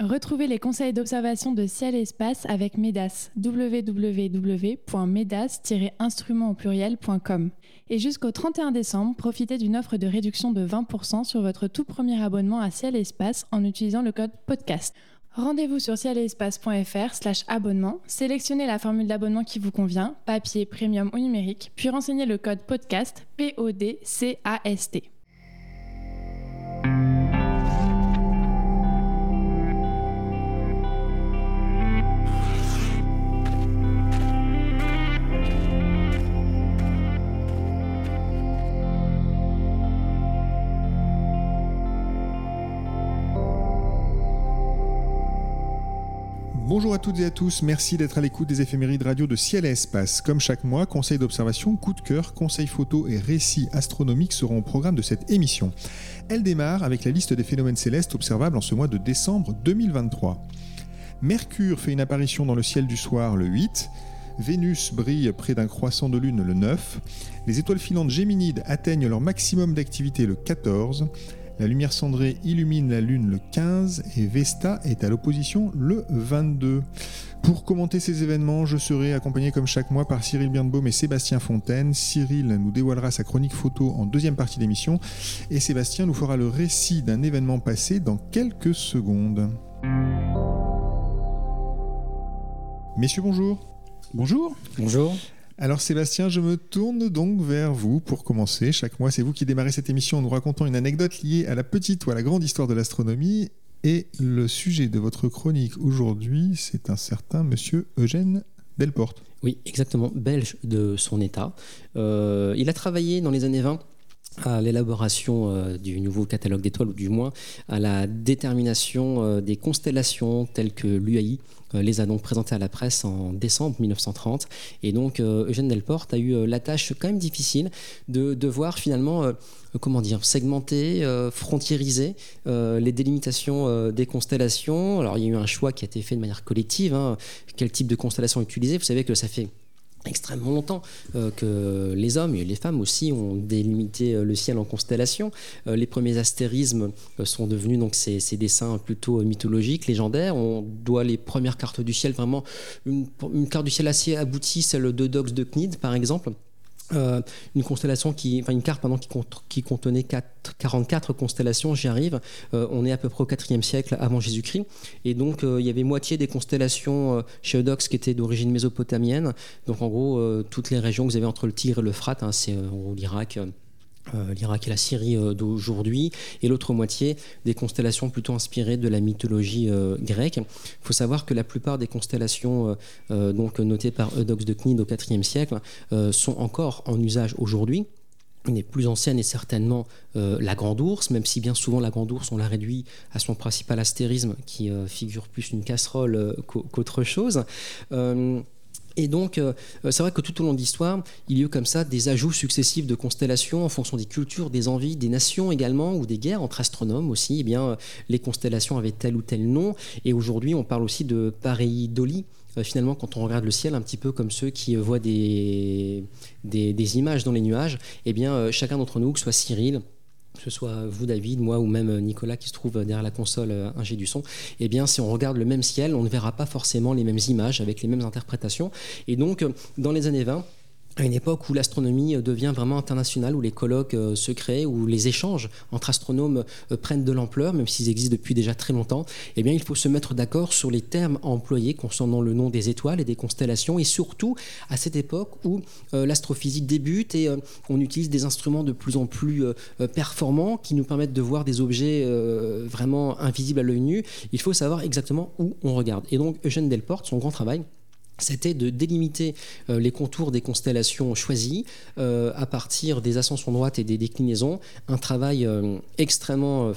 Retrouvez les conseils d'observation de ciel et espace avec MEDAS, www.medas-instrument au pluriel.com. Et jusqu'au 31 décembre, profitez d'une offre de réduction de 20% sur votre tout premier abonnement à ciel et espace en utilisant le code podcast. Rendez-vous sur cielespace.fr slash abonnement, sélectionnez la formule d'abonnement qui vous convient, papier, premium ou numérique, puis renseignez le code podcast, P-O-D-C-A-S-T. Bonjour à toutes et à tous, merci d'être à l'écoute des éphémérides radio de Ciel et Espace. Comme chaque mois, conseils d'observation, coup de cœur, conseils photos et récits astronomiques seront au programme de cette émission. Elle démarre avec la liste des phénomènes célestes observables en ce mois de décembre 2023. Mercure fait une apparition dans le ciel du soir le 8. Vénus brille près d'un croissant de lune le 9. Les étoiles filantes géminides atteignent leur maximum d'activité le 14. La lumière cendrée illumine la Lune le 15 et Vesta est à l'opposition le 22. Pour commenter ces événements, je serai accompagné comme chaque mois par Cyril Birnbaum et Sébastien Fontaine. Cyril nous dévoilera sa chronique photo en deuxième partie d'émission et Sébastien nous fera le récit d'un événement passé dans quelques secondes. Messieurs, bonjour. Bonjour. Bonjour. Alors Sébastien, je me tourne donc vers vous pour commencer. Chaque mois, c'est vous qui démarrez cette émission en nous racontant une anecdote liée à la petite ou à la grande histoire de l'astronomie. Et le sujet de votre chronique aujourd'hui, c'est un certain monsieur Eugène Delporte. Oui, exactement, belge de son état. Euh, il a travaillé dans les années 20 à l'élaboration euh, du nouveau catalogue d'étoiles, ou du moins à la détermination euh, des constellations telles que l'UAI euh, les a donc présentées à la presse en décembre 1930. Et donc Eugène Delporte a eu la tâche quand même difficile de, de voir finalement, comment dire, segmenter, frontiériser les délimitations des constellations. Alors il y a eu un choix qui a été fait de manière collective. Hein. Quel type de constellation utiliser? Vous savez que ça fait extrêmement longtemps euh, que les hommes et les femmes aussi ont délimité euh, le ciel en constellations. Euh, les premiers astérismes sont devenus donc ces, dessins plutôt mythologiques, légendaires. On doit les premières cartes du ciel vraiment une, carte du ciel assez aboutie, celle de Dox de Cnid par exemple euh, une constellation qui, enfin une carte qui contenait 4, 44 constellations, j'y arrive. Euh, on est à peu près au 4e siècle avant Jésus-Christ. Et donc, euh, il y avait moitié des constellations chez Eudox qui étaient d'origine mésopotamienne. Donc, en gros, toutes les régions que vous avez entre le Tigre et l'Euphrate, hein, c'est l'Irak, euh, l'Irak et la Syrie euh, d'aujourd'hui, et l'autre moitié des constellations plutôt inspirées de la mythologie euh, grecque. Il faut savoir que la plupart des constellations donc notées par Eudoxe de Cnide au IVe siècle sont encore en usage aujourd'hui. Une des plus anciennes est certainement la Grande Ourse, même si bien souvent la Grande Ourse, on l'a réduit à son principal astérisme qui figure plus une casserole qu'autre chose. Et donc, euh, c'est vrai que tout au long de l'histoire, il y a eu comme ça des ajouts successifs de constellations en fonction des cultures, des envies, des nations également, ou des guerres entre astronomes aussi. Eh bien, les constellations avaient tel ou tel nom. Et aujourd'hui, on parle aussi de pareidolie. Euh, finalement, quand on regarde le ciel, un petit peu comme ceux qui voient des, des, images dans les nuages, eh bien, euh, chacun d'entre nous, que ce soit Cyril, que ce soit vous David, moi ou même Nicolas qui se trouve derrière la console euh, ingé du son, eh bien si on regarde le même ciel, on ne verra pas forcément les mêmes images avec les mêmes interprétations. Et donc euh, dans les années 20, à une époque où l'astronomie devient vraiment internationale, où les colloques euh, se créent, où les échanges entre astronomes euh, prennent de l'ampleur, même s'ils existent depuis déjà très longtemps, eh bien, il faut se mettre d'accord sur les termes employés concernant le nom des étoiles et des constellations, et surtout à cette époque où euh, l'astrophysique débute et on utilise des instruments de plus en plus performants qui nous permettent de voir des objets vraiment invisibles à l'œil nu. Il faut savoir exactement où on regarde. Et donc, Eugène Delporte, son grand travail, c'était de délimiter euh, les contours des constellations choisies euh, à partir des ascensions droites et des déclinaisons. Un travail euh, extrêmement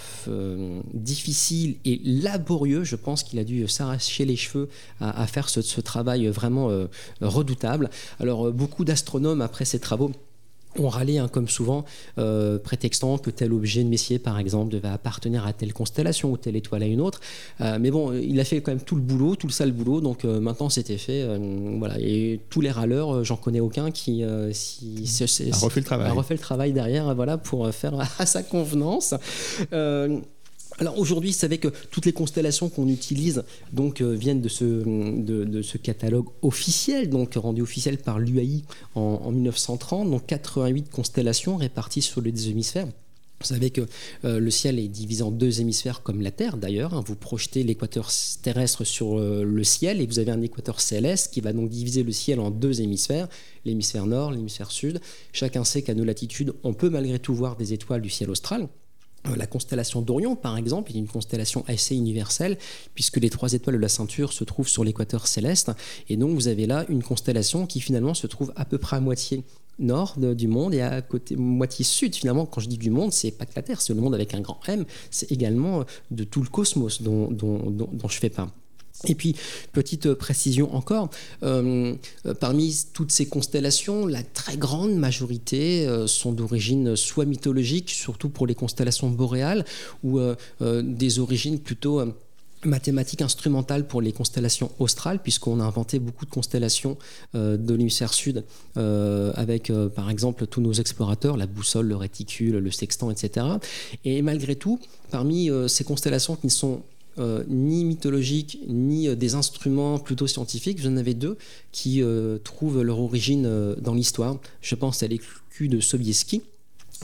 difficile et laborieux. Je pense qu'il a dû s'arracher les cheveux à, faire ce, ce, travail vraiment redoutable. Alors beaucoup d'astronomes, après ces travaux, on râlait, hein, comme souvent, euh, prétextant que tel objet de Messier, par exemple, devait appartenir à telle constellation ou telle étoile à une autre. Euh, mais bon, il a fait quand même tout le boulot, tout le sale boulot, donc euh, maintenant c'était fait. voilà. Et tous les râleurs, j'en connais aucun qui si, a refait le travail. A refait le travail derrière, voilà, pour faire à sa convenance. Alors aujourd'hui, vous savez que toutes les constellations qu'on utilise donc euh, viennent de ce, de, ce, catalogue officiel, donc rendu officiel par l'UAI en, 1930. Donc 88 constellations réparties sur les deux hémisphères. Vous savez que euh, le ciel est divisé en deux hémisphères comme la Terre d'ailleurs. Hein. Vous projetez l'équateur terrestre sur euh, le ciel et vous avez un équateur céleste qui va donc diviser le ciel en deux hémisphères, l'hémisphère nord, l'hémisphère sud. Chacun sait qu'à nos latitudes, on peut malgré tout voir des étoiles du ciel austral. Euh, la constellation d'Orion, par exemple, est une constellation assez universelle, puisque les trois étoiles de la ceinture se trouvent sur l'équateur céleste. Et donc, vous avez là une constellation qui finalement se trouve à peu près à moitié nord du monde et à côté moitié sud finalement quand je dis du monde c'est pas que la Terre c'est le monde avec un grand M c'est également de tout le cosmos dont, dont, dont, dont je fais part et puis, petite précision encore, euh, parmi toutes ces constellations, la très grande majorité euh, sont d'origine soit mythologique, surtout pour les constellations boréales, ou euh, des origines plutôt mathématiques instrumentales pour les constellations australes, puisqu'on a inventé beaucoup de constellations de l'hémisphère sud, avec par exemple tous nos explorateurs, la boussole, le réticule, le sextant, etc. Et malgré tout, parmi ces constellations qui ne sont euh, ni mythologiques, ni euh, des instruments plutôt scientifiques. Vous en avez deux qui euh, trouvent leur origine dans l'histoire. Je pense à l'écu de Sobieski,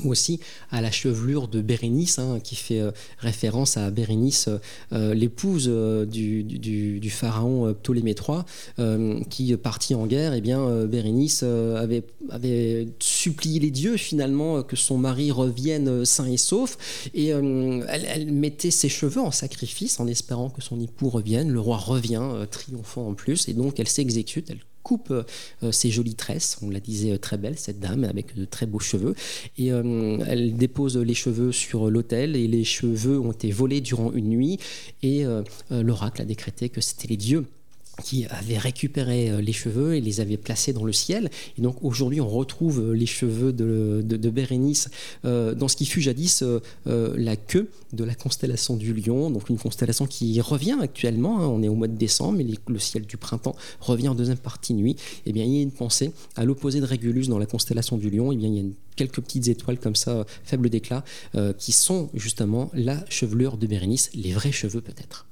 aussi à la chevelure de Bérénice, hein, qui fait euh, référence à Bérénice, euh, euh, l'épouse du, pharaon Ptolémée III, qui partit en guerre. Et eh bien, Bérénice avait, avait supplié les dieux finalement que son mari revienne sain et sauf, et elle, elle, mettait ses cheveux en sacrifice en espérant que son époux revienne. Le roi revient, triomphant en plus, et donc elle s'exécute, elle coupe euh, ses jolies tresses. On la disait euh, très belle, cette dame, avec de très beaux cheveux. Et euh, elle dépose les cheveux sur l'autel et les cheveux ont été volés durant une nuit. Et l'oracle a décrété que c'était les dieux qui avait récupéré euh, les cheveux et les avait placés dans le ciel. Et donc aujourd'hui, on retrouve euh, les cheveux de, de, Bérénice euh, dans ce qui fut jadis la queue de la constellation du Lion, donc une constellation qui revient actuellement. Hein. on est au mois de décembre, mais le ciel du printemps revient en deuxième partie nuit. Et eh bien, il y a une pensée à l'opposé de Régulus dans la constellation du Lion. Et eh bien, il y a quelques petites étoiles comme ça, faibles d'éclat, qui sont justement la chevelure de Bérénice, les vrais cheveux peut-être.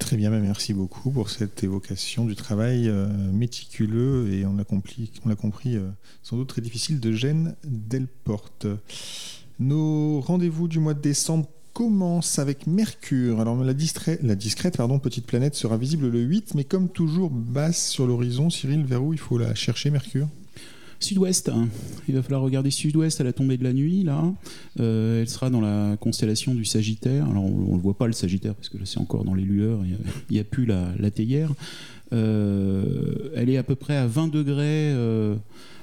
Très bien, bah, merci beaucoup pour cette évocation du travail euh, méticuleux et on l'a compris, euh, sans doute très difficile de Gênes Delporte. Nos rendez-vous du mois de décembre commencent avec Mercure. Alors la, la discrète pardon, petite planète sera visible le 8, mais comme toujours basse sur l'horizon. Cyril, vers où il faut la chercher, Mercure? Sud-ouest, il va falloir regarder sud-ouest à la tombée de la nuit. Là, euh, elle sera dans la constellation du Sagittaire. Alors on, ne le voit pas le Sagittaire parce que c'est encore dans les lueurs. Il n'y a, plus la, théière. Euh, elle est à peu près à 20 degrés euh,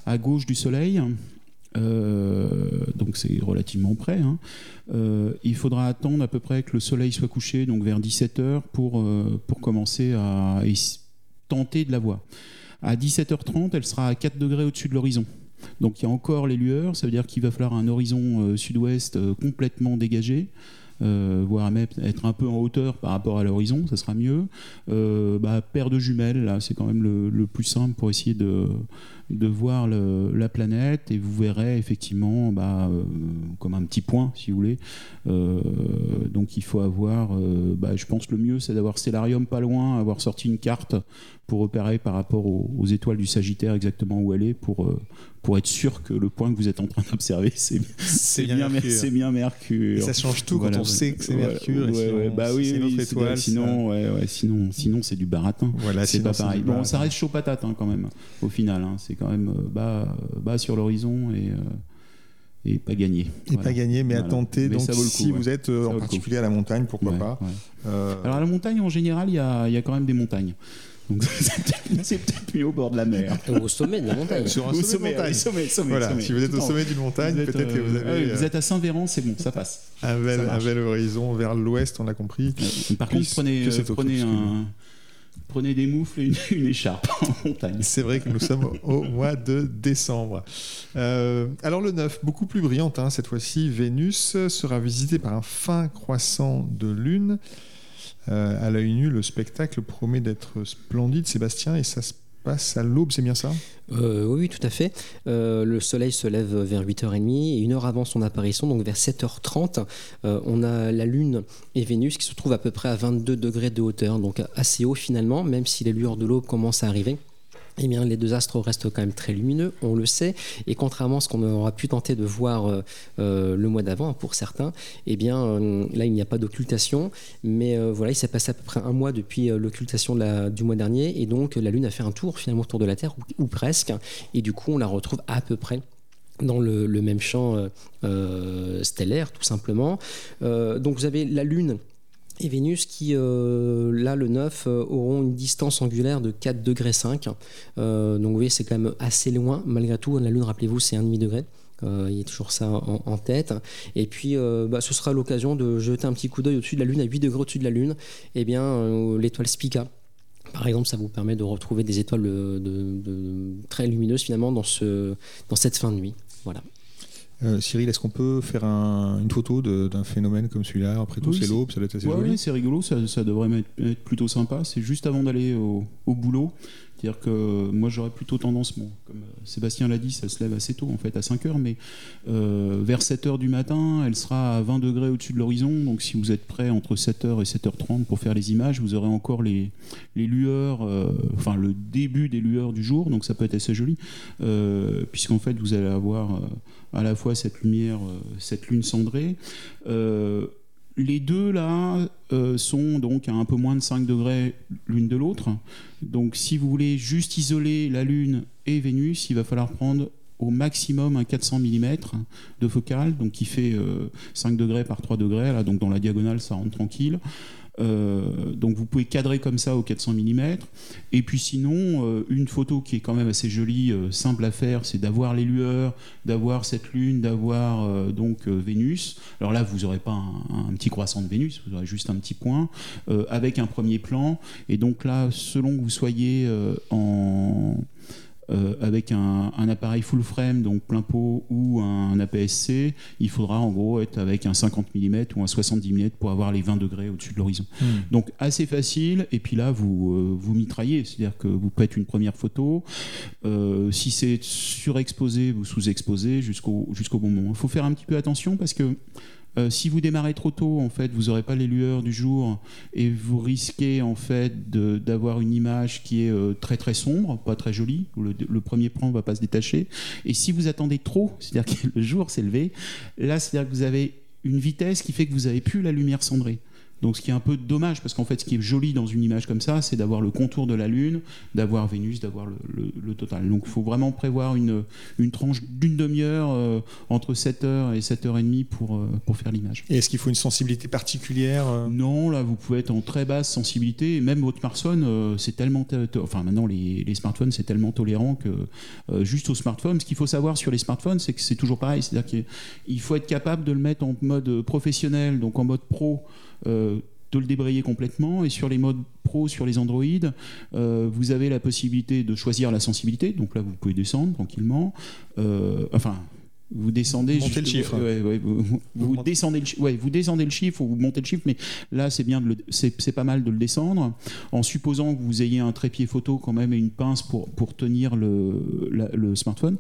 à gauche du Soleil. donc c'est relativement près. Hein. il faudra attendre à peu près que le soleil soit couché, donc vers 17h, pour, pour commencer à tenter de la voir. À 17h30, elle sera à 4 degrés au-dessus de l'horizon. Donc il y a encore les lueurs, ça veut dire qu'il va falloir un horizon euh, sud-ouest euh, complètement dégagé. Euh, voire même être un peu en hauteur par rapport à l'horizon, ça sera mieux. Bah, paire de jumelles, là, c'est quand même le, plus simple pour essayer de, de voir la planète et vous verrez effectivement bah, euh, comme un petit point si vous voulez. Euh, donc il faut avoir euh, bah, je pense le mieux c'est d'avoir Stellarium pas loin avoir sorti une carte pour repérer par rapport aux, étoiles du Sagittaire exactement où elle est pour pour être sûr que le point que vous êtes en train d'observer, c'est bien, bien, bien, Mercure. ça change tout quand on sait que c'est Mercure. bah oui, c'est notre étoile. Sinon, sinon, sinon c'est du baratin. Voilà, c'est pas pareil. Bon, ça reste chaud patate hein, quand même. Au final, hein. c'est quand même euh, bas, bas sur l'horizon et euh, et pas gagné. Et pas gagné, mais à tenter. donc, si vous êtes euh, en particulier à la montagne, pourquoi pas Alors, à la montagne, en général, il y a, y a, quand même des montagnes. Donc, c'est peut-être mieux au bord de la mer. Au sommet de la montagne. Sur un sommet, montagne. Sommet, sommet, voilà, si vous êtes au sommet d'une montagne, peut-être que vous avez. vous êtes à Saint-Véran, c'est bon, ça passe. Un bel, un bel horizon vers l'ouest, on a compris. Par contre, prenez, prenez un prenez des moufles et une, écharpe en montagne. C'est vrai que nous sommes au mois de décembre. Euh, alors le 9, beaucoup plus brillante hein, cette fois-ci, Vénus sera visitée par un fin croissant de lune. Euh, à l'œil nu, le spectacle promet d'être splendide, Sébastien, et ça se passe à l'aube, c'est bien ça? Euh, oui, tout à fait. Euh, le soleil se lève vers 8h30 et une heure avant son apparition, donc vers 7h30, euh, on a la Lune et Vénus qui se trouvent à peu près à 22 degrés de hauteur, donc assez haut finalement, même si les lueurs de l'aube commencent à arriver eh bien, les deux astres restent quand même très lumineux, on le sait, et contrairement à ce qu'on aura pu tenter de voir euh, euh, le mois d'avant pour certains, eh bien, euh, là, il n'y a pas d'occultation, mais voilà, il s'est passé à peu près un mois depuis l'occultation du mois dernier, et donc la Lune a fait un tour finalement autour de la Terre, ou, presque, et du coup, on la retrouve à peu près dans le, le même champ stellaire, tout simplement. donc, vous avez la Lune et Vénus qui, euh, là, le 9, euh, auront une distance angulaire de 4 degrés 5. Euh, donc vous voyez, c'est quand même assez loin. Malgré tout, la Lune, rappelez-vous, c'est 1,5 degré. il y a toujours ça en, tête. Et puis, bah, ce sera l'occasion de jeter un petit coup d'œil au-dessus de la Lune, à 8 degrés au-dessus de la Lune. Eh bien, l'étoile Spica. Par exemple, ça vous permet de retrouver des étoiles très lumineuses finalement dans cette fin de nuit. Voilà. Euh, Cyril, est-ce qu'on peut faire une photo d'un phénomène comme celui-là Après tout, c'est l'aube, ça doit être assez joli. Oui, c'est rigolo, ça, devrait être, plutôt sympa. C'est juste avant d'aller au, boulot. C'est-à-dire que moi j'aurais plutôt tendance, comme euh, Sébastien l'a dit, ça se lève assez tôt en fait, à 5 heures, mais euh, vers 7 heures du matin, elle sera à 20 degrés au-dessus de l'horizon. Donc si vous êtes prêt entre 7 h et 7h30 pour faire les images, vous aurez encore les, lueurs, enfin le début des lueurs du jour, donc ça peut être assez joli, puisqu'en fait vous allez avoir à la fois cette lumière, euh, cette lune cendrée. Euh, les deux là euh, sont donc à un peu moins de 5 degrés l'une de l'autre. Donc si vous voulez juste isoler la Lune et Vénus, il va falloir prendre au maximum un 400 mm de focale, donc qui fait 5 degrés par 3 degrés. Là, donc dans la diagonale, ça rentre tranquille. Euh, donc vous pouvez cadrer comme ça au 400 mm. Et puis sinon, euh, une photo qui est quand même assez jolie, euh, simple à faire, c'est d'avoir les lueurs, d'avoir cette lune, d'avoir donc Vénus. Alors là, vous n'aurez pas un, un, petit croissant de Vénus, vous aurez juste un petit point avec un premier plan. Et donc là, selon que vous soyez en euh, avec un, appareil full frame, donc plein pot, ou un APS-C, il faudra en gros être avec un 50 mm ou un 70 mm pour avoir les 20 degrés au-dessus de l'horizon. Hmm. Donc assez facile, et puis là vous, euh, vous mitraillez, c'est-à-dire que vous faites une première photo, euh, si c'est surexposé, vous sous-exposez jusqu'au jusqu'au bon moment. Il faut faire un petit peu attention parce que euh, si vous démarrez trop tôt, en fait, vous n'aurez pas les lueurs du jour et vous risquez en fait d'avoir une image qui est euh, très très sombre, pas très jolie. Le, le premier plan ne va pas se détacher. Et si vous attendez trop, c'est-à-dire que le jour s'est levé, là, c'est-à-dire que vous avez une vitesse qui fait que vous n'avez plus la lumière cendrée. Donc ce qui est un peu dommage, parce qu'en fait ce qui est joli dans une image comme ça, c'est d'avoir le contour de la Lune, d'avoir Vénus, d'avoir le, total. Donc il faut vraiment prévoir une, une tranche d'une demi-heure euh, entre 7h et 7h30 pour, euh, pour faire l'image. Et est-ce qu'il faut une sensibilité particulière euh? Non, là vous pouvez être en très basse sensibilité, et même votre smartphone, c'est tellement... Enfin maintenant les, les smartphones c'est tellement tolérant que juste au smartphone, ce qu'il faut savoir sur les smartphones, c'est que c'est toujours pareil, c'est-à-dire qu'il faut être capable de le mettre en mode professionnel, donc en mode pro. Euh, de le débrayer complètement. Et sur les modes pro, sur les Android, euh, vous avez la possibilité de choisir la sensibilité. Donc là, vous pouvez descendre tranquillement. Euh, enfin, vous descendez montez le chiffre vous, descendez le ouais, vous descendez le chiffre ou vous montez le chiffre mais là c'est bien c'est pas mal de le descendre en supposant que vous ayez un trépied photo quand même et une pince pour, pour tenir le, le smartphone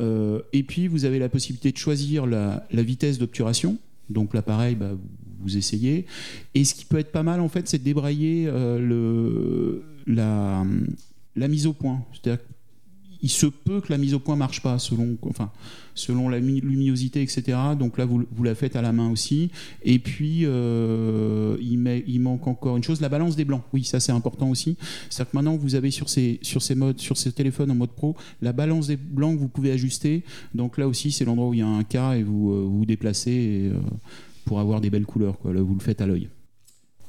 et puis vous avez la possibilité de choisir la, la vitesse d'obturation donc l'appareil bah, vous essayez. Et ce qui peut être pas mal, en fait, c'est débrayer euh, le, la, la, mise au point. C'est-à-dire il se peut que la mise au point marche pas selon, enfin, selon la luminosité, etc. Donc là, vous, vous la faites à la main aussi. Et puis, euh, il, manque encore une chose, la balance des blancs. Oui, ça c'est important aussi. C'est-à-dire que maintenant, vous avez sur ces, sur ces modes, sur ces téléphones en mode pro, la balance des blancs que vous pouvez ajuster. Donc là aussi, c'est l'endroit où il y a un cas et vous euh, vous, déplacez. Et, pour avoir des belles couleurs. Quoi. Là, vous le faites à l'œil.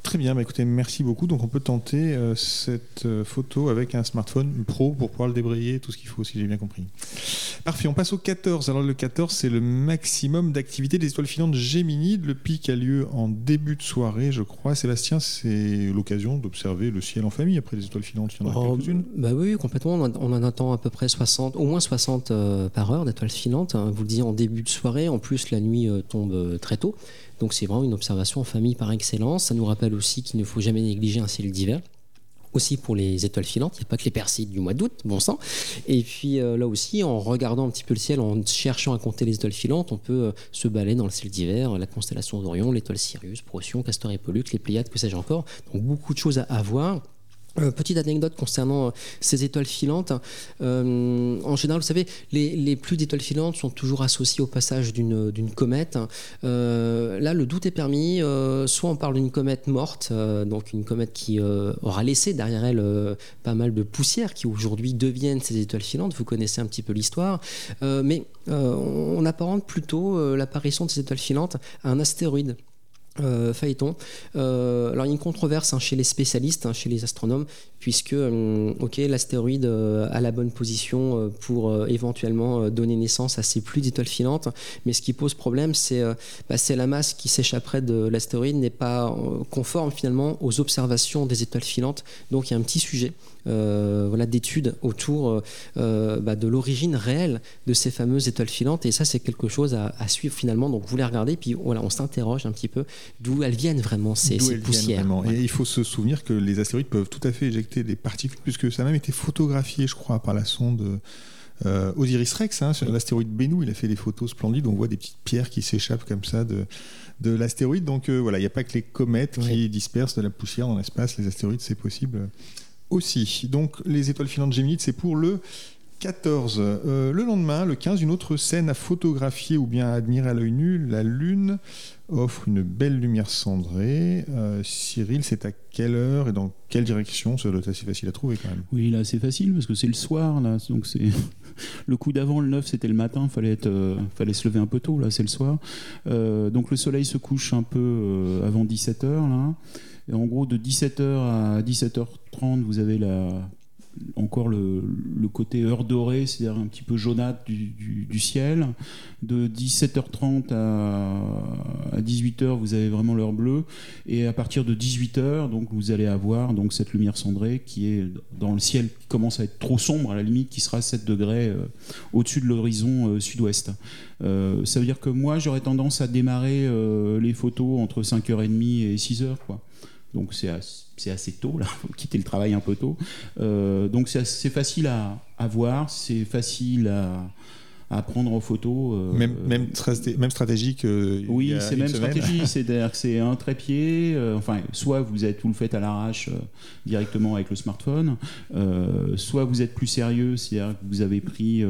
Très bien, bah écoutez, merci beaucoup. Donc on peut tenter euh, cette euh, photo avec un smartphone pro pour pouvoir le débrayer, tout ce qu'il faut, si j'ai bien compris. Parfait, on passe au 14. Alors le 14, c'est le maximum d'activité des étoiles filantes Géminide. Le pic a lieu en début de soirée, je crois. Sébastien, c'est l'occasion d'observer le ciel en famille. Après les étoiles filantes, il y en a oh, quelques-unes bah Oui, complètement. On en attend à peu près 60, au moins 60 euh, par heure d'étoiles filantes. Hein. Vous le disiez en début de soirée. En plus, la nuit tombe très tôt. Donc c'est vraiment une observation en famille par excellence. Ça nous rappelle aussi qu'il ne faut jamais négliger un ciel d'hiver aussi pour les étoiles filantes. Il n'y a pas que les persides du mois d'août, bon sang. Et puis là aussi, en regardant un petit peu le ciel, en cherchant à compter les étoiles filantes, on peut se balader dans le ciel d'hiver, la constellation d'Orion, l'étoile Sirius, Procyon, Castor et Pollux, les Pléiades, que sais-je encore. Donc beaucoup de choses à, voir. Euh, petite anecdote concernant euh, ces étoiles filantes. Euh, en général, vous savez, les, pluies d'étoiles filantes sont toujours associées au passage d'une comète. là, le doute est permis. soit on parle d'une comète morte, donc une comète qui aura laissé derrière elle pas mal de poussière qui aujourd'hui deviennent ces étoiles filantes. Vous connaissez un petit peu l'histoire. mais on apparente plutôt l'apparition de ces étoiles filantes à un astéroïde. Euh. Euh, alors il y a une controverse hein, chez les spécialistes, hein, chez les astronomes, puisque euh, ok l'astéroïde a la bonne position pour éventuellement donner naissance à ces pluies d'étoiles filantes, mais ce qui pose problème, c'est bah, la masse qui s'échapperait de l'astéroïde n'est pas conforme finalement aux observations des étoiles filantes. Donc il y a un petit sujet. Euh, voilà, d'études autour euh, euh, bah, de l'origine réelle de ces fameuses étoiles filantes. Et ça, c'est quelque chose à, suivre finalement. Donc, vous les regardez, puis voilà, on s'interroge un petit peu d'où elles viennent vraiment ces, poussières. Et il faut se souvenir que les astéroïdes peuvent tout à fait éjecter des particules, puisque ça a même été photographié, je crois, par la sonde. Osiris Rex, hein, sur l'astéroïde Bennu, il a fait des photos splendides. On voit des petites pierres qui s'échappent comme ça de, de l'astéroïde. Donc voilà, il n'y a pas que les comètes qui dispersent de la poussière dans l'espace. Les astéroïdes, c'est possible aussi. Donc les étoiles filantes géminides, c'est pour le 14. Euh, le lendemain, le 15, une autre scène à photographier ou bien à admirer à l'œil nu. La Lune offre une belle lumière cendrée. Euh, Cyril, c'est à quelle heure et dans quelle direction? Ça doit être assez facile à trouver quand même. Oui, là c'est facile parce que c'est le soir. Là, donc c'est le coup d'avant, le 9, c'était le matin. Fallait être, euh, fallait se lever un peu tôt. Là, c'est le soir. donc le soleil se couche un peu avant 17 h. Et en gros, de 17h à 17h30, vous avez la, encore le, côté heure dorée, c'est-à-dire un petit peu jaunâtre du, ciel. De 17h30 à, 18h, vous avez vraiment l'heure bleue. Et à partir de 18h, donc, vous allez avoir donc, cette lumière cendrée qui est dans le ciel qui commence à être trop sombre, à la limite, qui sera 7 degrés euh, au-dessus de l'horizon euh, sud-ouest. Euh, ça veut dire que moi, j'aurais tendance à démarrer les photos entre 5h30 et 6h. Quoi donc c'est assez, tôt, là, faut quitter le travail un peu tôt. Euh, donc c'est facile à, à voir, c'est facile à, à prendre en photo. Euh, même, même, même stratégie que. Oui, c'est même stratégie. C'est-à-dire que c'est un trépied. Euh, enfin, soit vous êtes tout le fait à l'arrache euh, directement avec le smartphone, soit vous êtes plus sérieux, c'est-à-dire que vous avez pris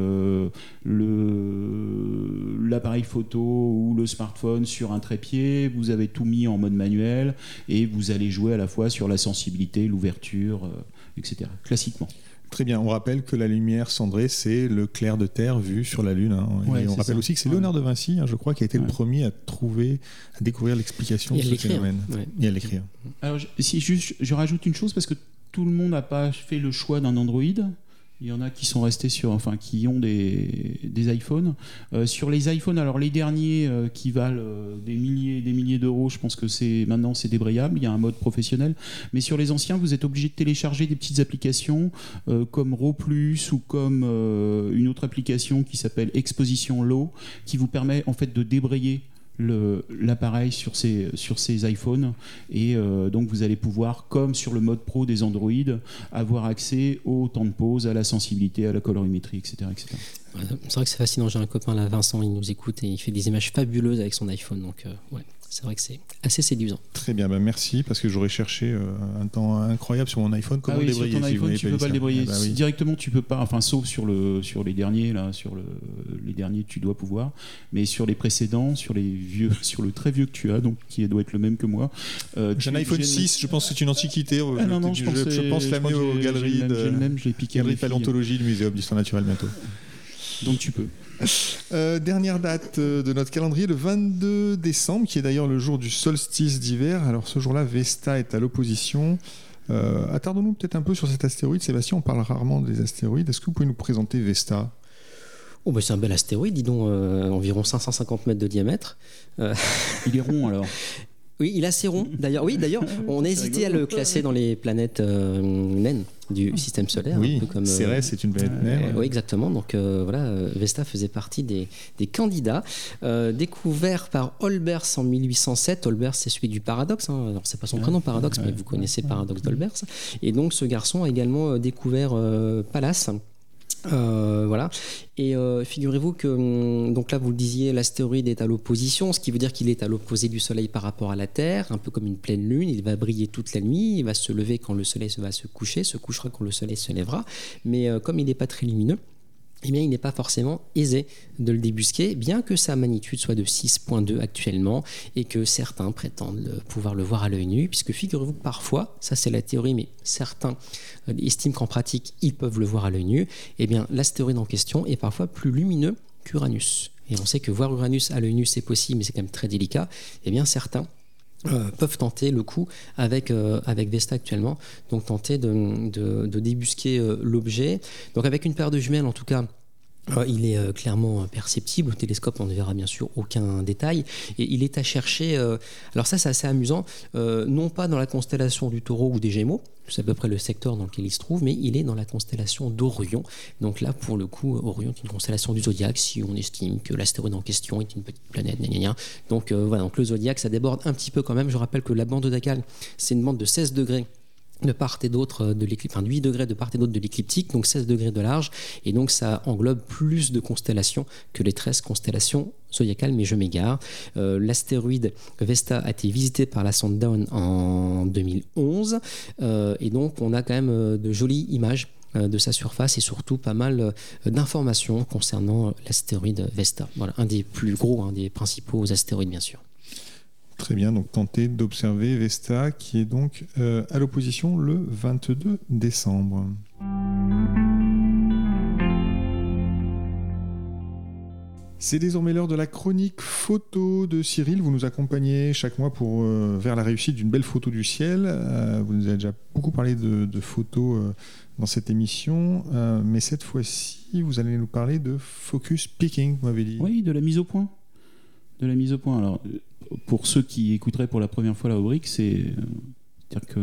l'appareil photo ou le smartphone sur un trépied, vous avez tout mis en mode manuel et vous allez jouer à la fois sur la sensibilité, l'ouverture, etc. Classiquement. Très bien, on rappelle que la lumière cendrée, c'est le clair de terre vu sur la Lune. Hein. on rappelle aussi que c'est Léonard de Vinci, hein, je crois, qui a été le premier à trouver, à découvrir l'explication de ce phénomène. Et à l'écrire. Alors, si je rajoute une chose, parce que tout le monde n'a pas fait le choix d'un Android. Il y en a qui sont restés sur, enfin, qui ont des, iPhones. Euh, sur les iPhones, alors les derniers euh, qui valent euh, des milliers, des milliers d'euros, je pense que c'est maintenant c'est débrayable. Il y a un mode professionnel. Mais sur les anciens, vous êtes obligé de télécharger des petites applications comme RAW+ ou comme une autre application qui s'appelle Exposition Low, qui vous permet en fait de débrayer l'appareil sur ces, sur ces iPhones. Et euh, donc vous allez pouvoir comme sur le mode pro des Android avoir accès au temps de pause à la sensibilité à la colorimétrie etc, etc. c'est vrai que c'est fascinant. J'ai un copain là Vincent il nous écoute et il fait des images fabuleuses avec son iPhone. Donc euh, c'est vrai que c'est assez séduisant. Très bien, bah merci parce que j'aurais cherché euh, un temps incroyable sur mon iPhone. Comment ah oui, débrayer sur ton iPhone, tu peux pas le débrayer. Ah bah directement, tu peux pas. Enfin, sauf sur le sur les derniers là, sur le, les derniers, tu dois pouvoir. Mais sur les précédents, sur les vieux, sur le très vieux que tu as, donc qui doit être le même que moi. Euh, J'ai un iPhone 6. Je pense que c'est une antiquité. Ah, non, non, je, pense, je, pense l'amener aux galeries de. Le même, je l'ai piqué. Galerie paléontologie du Muséum d'histoire naturelle bientôt. Donc tu peux. Euh, dernière date euh, de notre calendrier, le 22 décembre, qui est d'ailleurs le jour du solstice d'hiver. Alors ce jour-là, Vesta est à l'opposition. Euh, attardons-nous peut-être un peu sur cet astéroïde. Sébastien, on parle rarement des astéroïdes. Est-ce que vous pouvez nous présenter Vesta? Oh bah c'est un bel astéroïde, dis donc, environ 550 mètres de diamètre. Il est rond alors Oui, il est assez rond. D'ailleurs, oui, d'ailleurs, on a hésité à le classer dans les planètes euh, naines du système solaire. Oui, un peu comme, c'est euh, vrai, c'est une planète euh, naine. oui, exactement. Donc euh, voilà, Vesta faisait partie des, des candidats. Euh, découvert par Olbers en 1807. Olbers, c'est celui du paradoxe. Hein. Alors, c'est pas son prénom, paradoxe, mais vous connaissez le paradoxe d'Olbers. Et donc, ce garçon a également découvert euh, Pallas. Euh, voilà. Et euh, figurez-vous que, hum, donc là, vous le disiez, l'astéroïde est à l'opposition, ce qui veut dire qu'il est à l'opposé du Soleil par rapport à la Terre, un peu comme une pleine lune. Il va briller toute la nuit, il va se lever quand le Soleil va se coucher, se couchera quand le Soleil se lèvera. Mais euh, comme il n'est pas très lumineux, eh bien, il n'est pas forcément aisé de le débusquer, bien que sa magnitude soit de 6.2 actuellement et que certains prétendent pouvoir le voir à l'œil nu, puisque figurez-vous que parfois, ça c'est la théorie, mais certains euh, estiment qu'en pratique, ils peuvent le voir à l'œil nu, eh bien, l'astéroïde en question est parfois plus lumineux qu'Uranus. Et on sait que voir Uranus à l'œil nu, c'est possible, mais c'est quand même très délicat. Eh bien, certains euh, peuvent tenter le coup avec, euh, avec Vesta actuellement, donc tenter de, de- débusquer euh, l'objet. Donc avec une paire de jumelles, en tout cas, il est euh, clairement euh, perceptible. Au télescope, on ne verra bien sûr aucun détail. Et il est à chercher. euh, alors, ça, c'est assez amusant. euh, non pas dans la constellation du taureau ou des gémeaux, c'est à peu près le secteur dans lequel il se trouve, mais il est dans la constellation d'Orion. Donc là, pour le coup, Orion est une constellation du zodiaque si on estime que l'astéroïde en question est une petite planète. gna. Donc euh, voilà, donc le zodiaque, ça déborde un petit peu quand même. Je rappelle que la bande d'Acal, c'est une bande de 16 degrés de part et d'autre euh, de l'éclipse, enfin 8 degrés de part et d'autre de l'écliptique, donc 16 degrés de large, et donc ça englobe plus de constellations que les 13 constellations zodiacales, mais je m'égare. Euh, L'astéroïde Vesta a été visité par la sonde en 2011, euh, et donc on a quand même de jolies images de sa surface et surtout pas mal d'informations concernant l'astéroïde Vesta. Voilà, un des plus gros, un des principaux astéroïdes bien sûr. Très bien, donc tentez d'observer Vesta qui est donc euh, à l'opposition le 22 décembre. C'est désormais l'heure de la chronique photo de Cyril. Vous nous accompagnez chaque mois pour, euh, vers la réussite d'une belle photo du ciel. Euh, vous nous avez déjà beaucoup parlé de, photos dans cette émission, mais cette fois-ci, vous allez nous parler de focus picking, vous m'avez dit. Oui, de la mise au point. De la mise au point. Alors, pour ceux qui écouteraient pour la première fois la rubrique, c'est. euh, C'est-à-dire que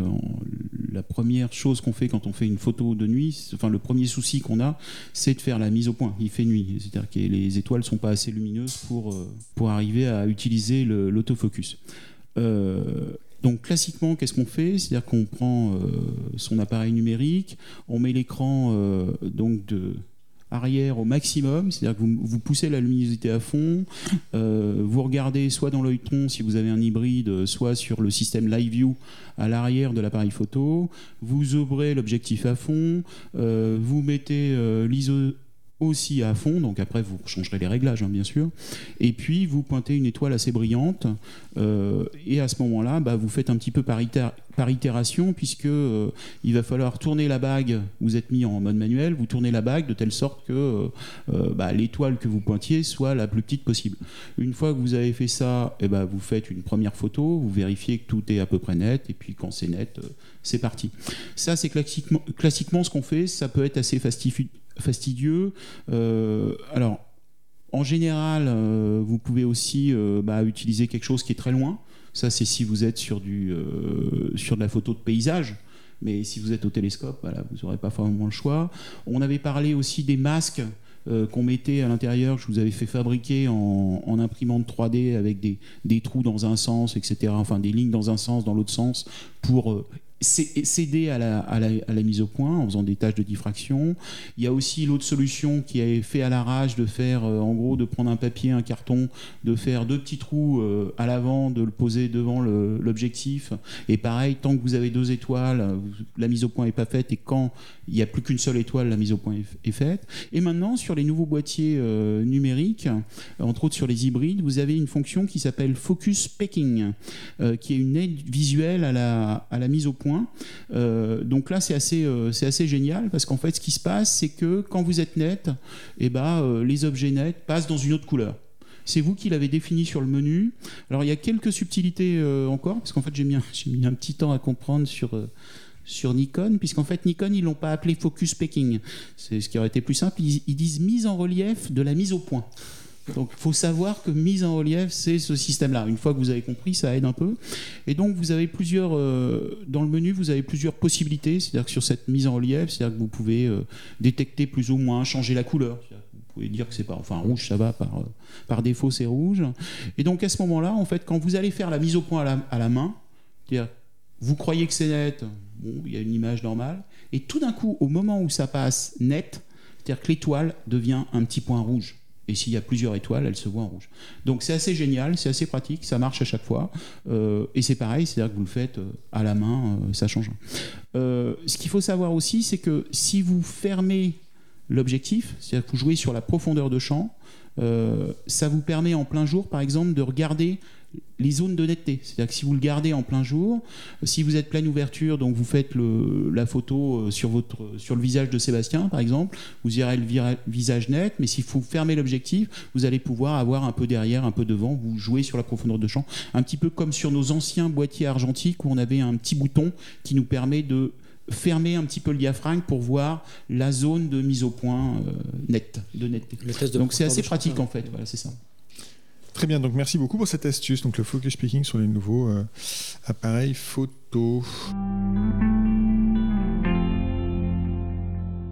la première chose qu'on fait quand on fait une photo de nuit, enfin le premier souci qu'on a, c'est de faire la mise au point. Il fait nuit, c'est-à-dire que les étoiles sont pas assez lumineuses pour, euh, pour arriver à utiliser l'autofocus. Euh, donc classiquement, qu'est-ce qu'on fait? C'est-à-dire qu'on prend son appareil numérique, on met l'écran donc de arrière au maximum, c'est-à-dire que vous, vous poussez la luminosité à fond, euh, vous regardez soit dans l'œil tronc si vous avez un hybride, soit sur le système Live View à l'arrière de l'appareil photo, vous ouvrez l'objectif à fond, euh, vous mettez euh, l'ISO aussi à fond, donc après vous changerez les réglages hein, bien sûr, et puis vous pointez une étoile assez brillante, euh, et à ce moment-là, bah, vous faites un petit peu par, itér- par itération, puisque euh, il va falloir tourner la bague, vous êtes mis en mode manuel, vous tournez la bague de telle sorte que euh, bah, l'étoile que vous pointiez soit la plus petite possible. Une fois que vous avez fait ça, eh ben, vous faites une première photo, vous vérifiez que tout est à peu près net, et puis quand c'est net, c'est parti. Ça, c'est classiquement, classiquement ce qu'on fait, ça peut être assez fastifi- fastidieux. Euh, alors, en général, euh, vous pouvez aussi euh, bah, utiliser quelque chose qui est très loin. Ça, c'est si vous êtes sur, du, sur de la photo de paysage. Mais si vous êtes au télescope, vous n'aurez pas forcément le choix. On avait parlé aussi des masques qu'on mettait à l'intérieur, que je vous avais fait fabriquer en, en imprimante 3D avec des, des trous dans un sens, etc. Enfin, des lignes dans un sens, dans l'autre sens, pour céder à la, à, la, mise au point en faisant des tâches de diffraction. Il y a aussi l'autre solution qui est fait à l'arrache de faire, euh, en gros, de prendre un papier, un carton, de faire deux petits trous euh, à l'avant, de le poser devant l'objectif. Et pareil, tant que vous avez deux étoiles, la mise au point n'est pas faite. Et quand il n'y a plus qu'une seule étoile, la mise au point est, faite. Et maintenant, sur les nouveaux boîtiers euh, numériques, euh, entre autres sur les hybrides, vous avez une fonction qui s'appelle Focus Packing, euh, qui est une aide visuelle à la, mise au point. Donc là, c'est assez, assez génial parce qu'en fait, ce qui se passe, c'est que quand vous êtes net, eh ben, les objets nets passent dans une autre couleur. C'est vous qui l'avez défini sur le menu. Alors il y a quelques subtilités encore, parce qu'en fait j'ai mis, un- petit temps à comprendre sur, sur Nikon, puisqu'en fait Nikon ils l'ont pas appelé focus packing. C'est ce qui aurait été plus simple. Ils, ils disent mise en relief de la mise au point. Donc il faut savoir que mise en relief, c'est ce système-là. Une fois que vous avez compris, ça aide un peu. Et donc vous avez plusieurs, euh, dans le menu, vous avez plusieurs possibilités. C'est-à-dire que sur cette mise en relief, c'est-à-dire que vous pouvez euh, détecter plus ou moins, changer la couleur. Vous pouvez dire que c'est pas, enfin rouge, ça va par, euh, par défaut, c'est rouge. Et donc à ce moment-là, en fait, quand vous allez faire la mise au point à la, à la main, c'est-à-dire vous croyez que c'est net, bon, il y a une image normale, et tout d'un coup, au moment où ça passe net, c'est-à-dire que l'étoile devient un petit point rouge. Et s'il y a plusieurs étoiles, elle se voit en rouge. Donc c'est assez génial, c'est assez pratique, ça marche à chaque fois. Euh, et c'est pareil, c'est-à-dire que vous le faites euh, à la main, euh, ça change. ce qu'il faut savoir aussi, c'est que si vous fermez l'objectif, c'est-à-dire que vous jouez sur la profondeur de champ, ça vous permet en plein jour, par exemple, de regarder les zones de netteté. C'est-à-dire que si vous le gardez en plein jour, si vous êtes pleine ouverture, donc vous faites la photo euh, sur, votre, sur le visage de Sébastien, par exemple, vous irez le visage net, mais s'il faut fermer l'objectif, vous allez pouvoir avoir un peu derrière, un peu devant, vous jouez sur la profondeur de champ, un petit peu comme sur nos anciens boîtiers argentiques où on avait un petit bouton qui nous permet de fermer un petit peu le diaphragme pour voir la zone de mise au point euh, nette, de netteté. Donc c'est assez pratique en fait, voilà, c'est ça. Très bien, donc merci beaucoup pour cette astuce. Donc le focus picking sur les nouveaux euh, appareils photo.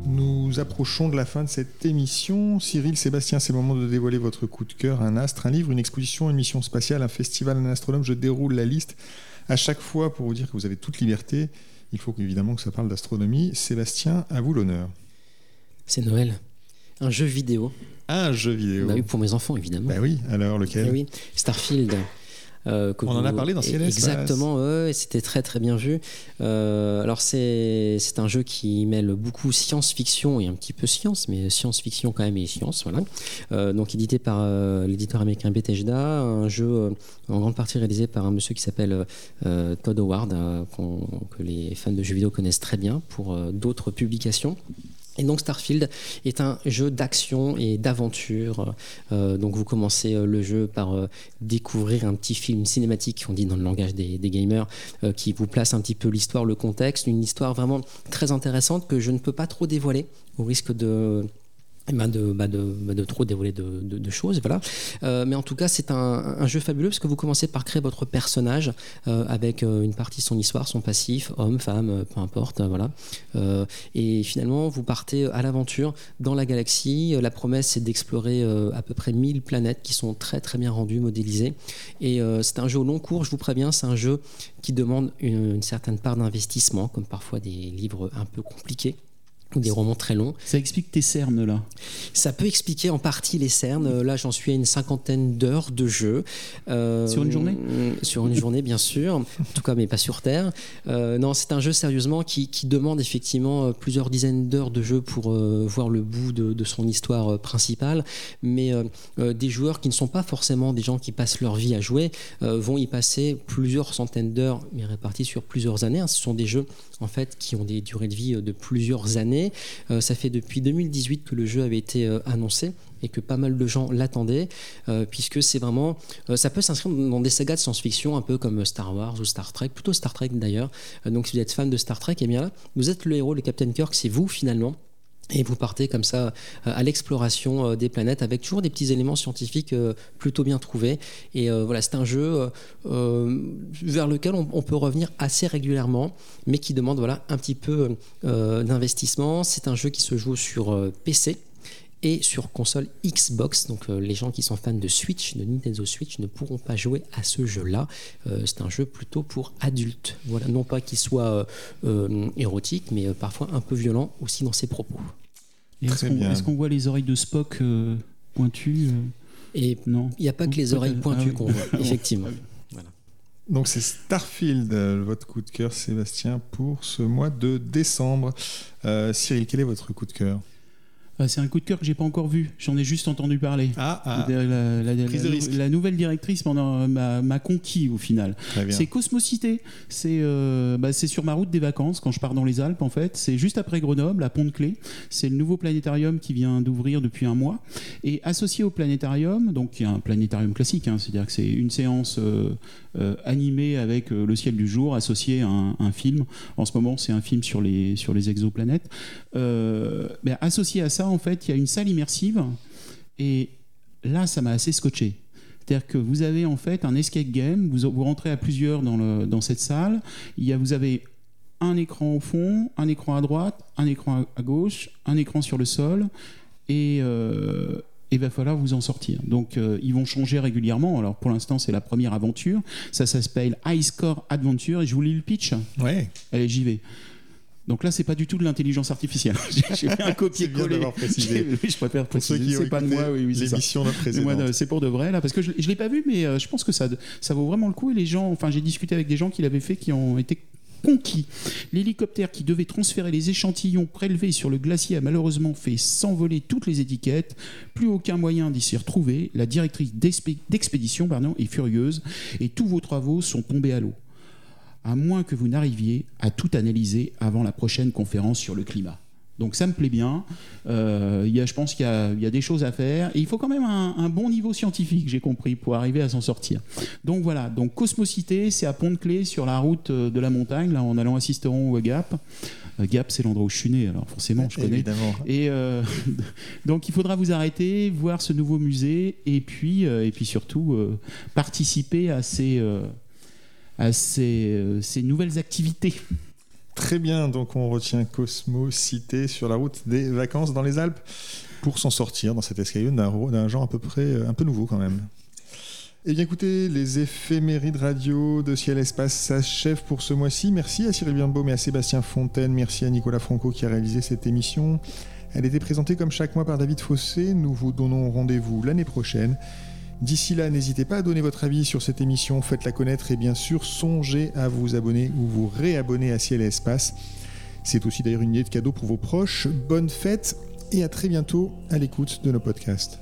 Nous approchons de la fin de cette émission. Cyril, Sébastien, c'est le moment de dévoiler votre coup de cœur, un astre, un livre, une exposition, une mission spatiale, un festival, un astronome. Je déroule la liste à chaque fois pour vous dire que vous avez toute liberté. Il faut évidemment que ça parle d'astronomie. Sébastien, à vous l'honneur. C'est Noël. Un jeu vidéo un jeu vidéo. Bah oui, pour mes enfants, évidemment. Bah oui, alors lequel? Eh oui, Starfield. Euh, On en a parlé dans CLS. Exactement, ouais, c'était très très bien vu. Euh, alors c'est un jeu qui mêle beaucoup science-fiction et un petit peu science, mais science-fiction quand même et science, voilà. Euh, donc édité par l'éditeur américain Bethesda, un jeu en grande partie réalisé par un monsieur qui s'appelle Todd Howard, que les fans de jeux vidéo connaissent très bien pour d'autres publications. Et donc Starfield est un jeu d'action et d'aventure. Euh, donc vous commencez euh, le jeu par euh, découvrir un petit film cinématique, on dit dans le langage des, des gamers, qui vous place un petit peu l'histoire, le contexte, une histoire vraiment très intéressante que je ne peux pas trop dévoiler au risque de de, bah, de, bah, de, trop dévoiler de, choses. Voilà. Euh, mais en tout cas, c'est un, jeu fabuleux parce que vous commencez par créer votre personnage euh, avec euh, une partie de son histoire, son passif, homme, femme, peu importe. voilà. et finalement, vous partez à l'aventure dans la galaxie. La promesse, c'est d'explorer à peu près 1000 planètes qui sont très très bien rendues, modélisées. Et c'est un jeu au long cours, je vous préviens, c'est un jeu qui demande une certaine part d'investissement, comme parfois des livres un peu compliqués des romans très longs. Ça explique tes cernes là Ça peut expliquer en partie les cernes. Là, j'en suis à une cinquantaine d'heures de jeu. Euh, sur une journée Sur une journée, bien sûr. En tout cas, mais pas sur Terre. Euh, non, c'est un jeu sérieusement qui, demande effectivement euh, plusieurs dizaines d'heures de jeu pour voir le bout de, son histoire principale. Mais des joueurs qui ne sont pas forcément des gens qui passent leur vie à jouer vont y passer plusieurs centaines d'heures, mais réparties sur plusieurs années. Ce sont des jeux en fait qui ont des durées de vie de plusieurs années euh, ça fait depuis 2018 que le jeu avait été euh, annoncé et que pas mal de gens l'attendaient, euh, puisque c'est vraiment, ça peut s'inscrire dans des sagas de science-fiction, un peu comme Star Wars ou Star Trek, plutôt Star Trek d'ailleurs. donc si vous êtes fan de Star Trek, eh bien vous êtes le héros, le Captain Kirk, c'est vous finalement. Et vous partez comme ça euh, à l'exploration euh, des planètes avec toujours des petits éléments scientifiques euh, plutôt bien trouvés. Et voilà, c'est un jeu vers lequel on, peut revenir assez régulièrement, mais qui demande voilà un petit peu d'investissement. C'est un jeu qui se joue sur PC et sur console Xbox. Donc les gens qui sont fans de Switch, de Nintendo Switch, ne pourront pas jouer à ce jeu-là. c'est un jeu plutôt pour adultes. Voilà, non pas qu'il soit érotique, mais parfois un peu violent aussi dans ses propos. Est-ce qu'on voit les oreilles de Spock euh, pointues euh Et non, il n'y a pas que les oreilles pointues ah qu'on voit, effectivement. Donc c'est Starfield, euh, votre coup de cœur, Sébastien, pour ce mois de décembre. Cyril, quel est votre coup de cœur? Bah, c'est un coup de cœur que j'ai pas encore vu. J'en ai juste entendu parler. Ah, ah. La, nouvelle directrice m'a conquis au final. C'est Cosmocité. Euh, bah, c'est sur ma route des vacances quand je pars dans les Alpes en fait. C'est juste après Grenoble, à Pont-de-Clé. C'est le nouveau planétarium qui vient d'ouvrir depuis un mois. Et associé au planétarium, donc il y a un planétarium classique, hein, c'est-à-dire que c'est une séance euh, euh, animée avec le ciel du jour associé à un, film. En ce moment, c'est un film sur les, sur les exoplanètes. associé à ça, en fait, il y a une salle immersive et là, ça m'a assez scotché. C'est-à-dire que vous avez en fait un escape game, vous, vous rentrez à plusieurs dans, le, dans cette salle, il y a, vous avez un écran au fond, un écran à droite, un écran à gauche, un écran sur le sol, et euh, il va falloir vous en sortir. Donc euh, ils vont changer régulièrement. Alors pour l'instant c'est la première aventure, ça, ça s'appelle High Score Adventure, et je vous lis le pitch. Ouais. Allez, j'y vais. Donc là, c'est pas du tout de l'intelligence artificielle. J'ai fait un copier-coller. je préfère préciser. C'est pas de moi, oui, oui l'émission C'est pour de vrai là, parce que je, je l'ai pas vu, mais euh, je pense que ça, ça vaut vraiment le coup. Et les gens, enfin, j'ai discuté avec des gens qui l'avaient fait, qui ont été conquis. L'hélicoptère qui devait transférer les échantillons prélevés sur le glacier a malheureusement fait s'envoler toutes les étiquettes. Plus aucun moyen d'y s'y retrouver. La directrice d'expédition est furieuse et tous vos travaux sont tombés à l'eau à moins que vous n'arriviez à tout analyser avant la prochaine conférence sur le climat. Donc ça me plaît bien. Euh, y a, je pense qu'il y, a des choses à faire. Et il faut quand même un, bon niveau scientifique, j'ai compris, pour arriver à s'en sortir. Donc voilà, donc Cosmocité, c'est à Pont-de-Clé sur la route euh, de la montagne, là en allant à Sisteron ou à Gap. Euh, Gap, c'est l'endroit où je suis né, alors forcément, je connais. Évidemment. Et euh, donc il faudra vous arrêter, voir ce nouveau musée, et puis, et puis surtout participer à ces à ces, ces nouvelles activités. Très bien, donc on retient Cosmo Cité sur la route des vacances dans les Alpes pour s'en sortir dans cet escalier d'un genre à peu près euh, un peu nouveau quand même. Eh bien écoutez, les éphémérides radio de Ciel Espace s'achèvent pour ce mois-ci. Merci à Cyril Birnbaum et à Sébastien Fontaine. Merci à Nicolas Franco qui a réalisé cette émission. Elle était présentée comme chaque mois par David Fossé. Nous vous donnons rendez-vous l'année prochaine. D'ici là, n'hésitez pas à donner votre avis sur cette émission, faites-la connaître et bien sûr, songez à vous abonner ou vous réabonner à Ciel et Espace. C'est aussi d'ailleurs une idée de cadeau pour vos proches. Bonne fête et à très bientôt à l'écoute de nos podcasts.